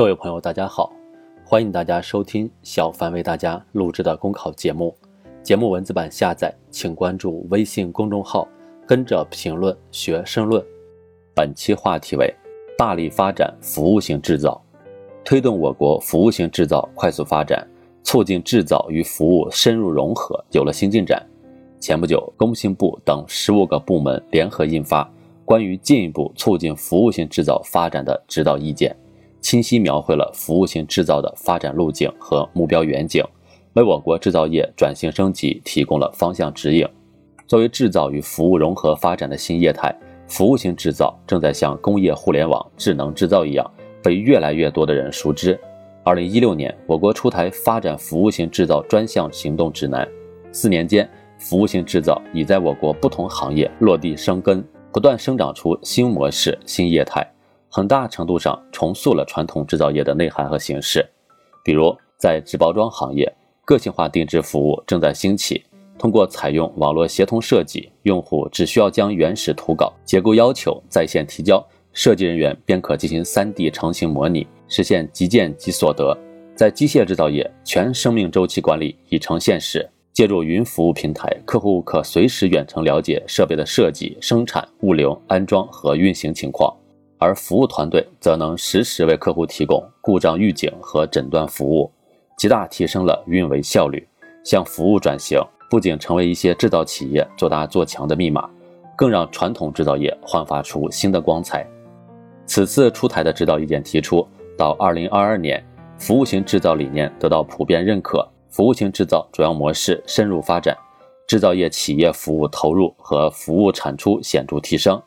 各位朋友，大家好，欢迎大家收听小凡为大家录制的公考节目。节目文字版下载，请关注微信公众号，跟着评论学申论。本期话题为：大力发展服务型制造，推动我国服务型制造快速发展，促进制造与服务深入融合有了新进展。前不久，工信部等十五个部门联合印发《关于进一步促进服务型制造发展的指导意见》，清晰描绘了服务型制造的发展路径和目标远景。为我国制造业转型升级提供了方向指引。作为制造与服务融合发展的新业态，服务型制造正在像工业互联网、智能制造一样被越来越多的人熟知。二零一六年，我国出台发展服务型制造专项行动指南，四年间，服务型制造已在我国不同行业落地生根，不断生长出新模式、新业态，很大程度上重塑了传统制造业的内涵和形式。比如，在纸包装行业。个性化定制服务正在兴起。通过采用网络协同设计，用户只需要将原始图稿、结构要求在线提交，设计人员便可进行 3D 成型模拟，实现即见即所得。在机械制造业，全生命周期管理已成现实。借助云服务平台，客户可随时远程了解设备的设计、生产、物流、安装和运行情况，而服务团队则能实时为客户提供故障预警和诊断服务。极大提升了运维效率，向服务转型不仅成为一些制造企业做大做强的密码，更让传统制造业焕发出新的光彩。此次出台的指导意见提出，到二零二二年，服务型制造理念得到普遍认可，服务型制造主要模式深入发展，制造业企业服务投入和服务产出显著提升。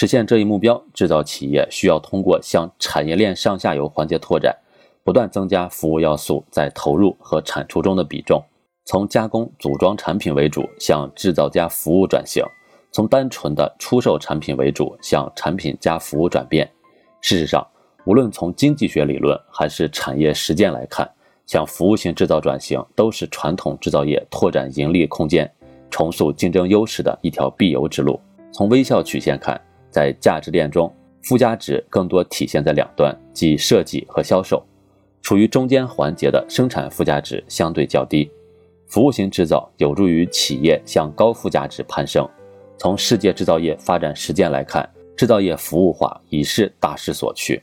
实现这一目标，制造企业需要通过向产业链上下游环节拓展。不断增加服务要素在投入和产出中的比重，从加工组装产品为主向制造加服务转型，从单纯的出售产品为主向产品加服务转变。事实上，无论从经济学理论还是产业实践来看，向服务型制造转型都是传统制造业拓展盈利空间、重塑竞争优势的一条必由之路。从微笑曲线看，在价值链中，附加值更多体现在两端，即设计和销售。处于中间环节的生产附加值相对较低，服务型制造有助于企业向高附加值攀升。从世界制造业发展实践来看，制造业服务化已是大势所趋。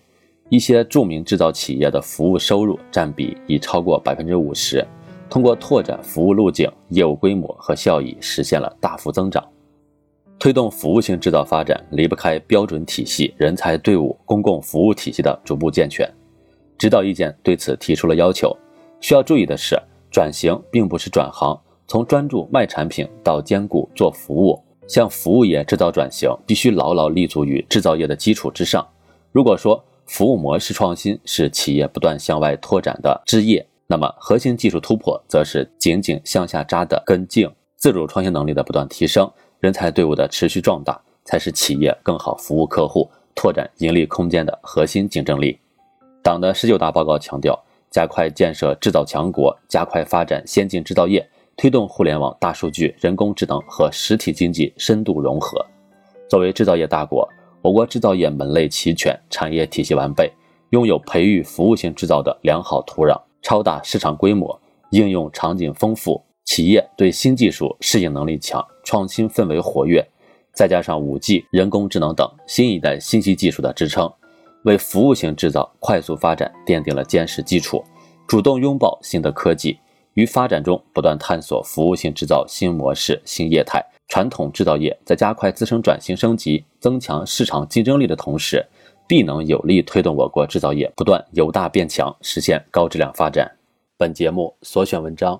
一些著名制造企业的服务收入占比已超过百分之五十，通过拓展服务路径，业务规模和效益实现了大幅增长。推动服务型制造发展，离不开标准体系、人才队伍、公共服务体系的逐步健全。指导意见对此提出了要求。需要注意的是，转型并不是转行，从专注卖产品到兼顾做服务，向服务业制造转型，必须牢牢立足于制造业的基础之上。如果说服务模式创新是企业不断向外拓展的枝叶，那么核心技术突破则是紧紧向下扎的根茎。自主创新能力的不断提升，人才队伍的持续壮大，才是企业更好服务客户、拓展盈利空间的核心竞争力。党的十九大报告强调，加快建设制造强国，加快发展先进制造业，推动互联网、大数据、人工智能和实体经济深度融合。作为制造业大国，我国制造业门类齐全，产业体系完备，拥有培育服务性制造的良好土壤，超大市场规模，应用场景丰富，企业对新技术适应能力强，创新氛围活跃，再加上五 G、人工智能等新一代信息技术的支撑。为服务型制造快速发展奠定了坚实基础，主动拥抱新的科技，于发展中不断探索服务型制造新模式、新业态。传统制造业在加快自身转型升级、增强市场竞争力的同时，必能有力推动我国制造业不断由大变强，实现高质量发展。本节目所选文章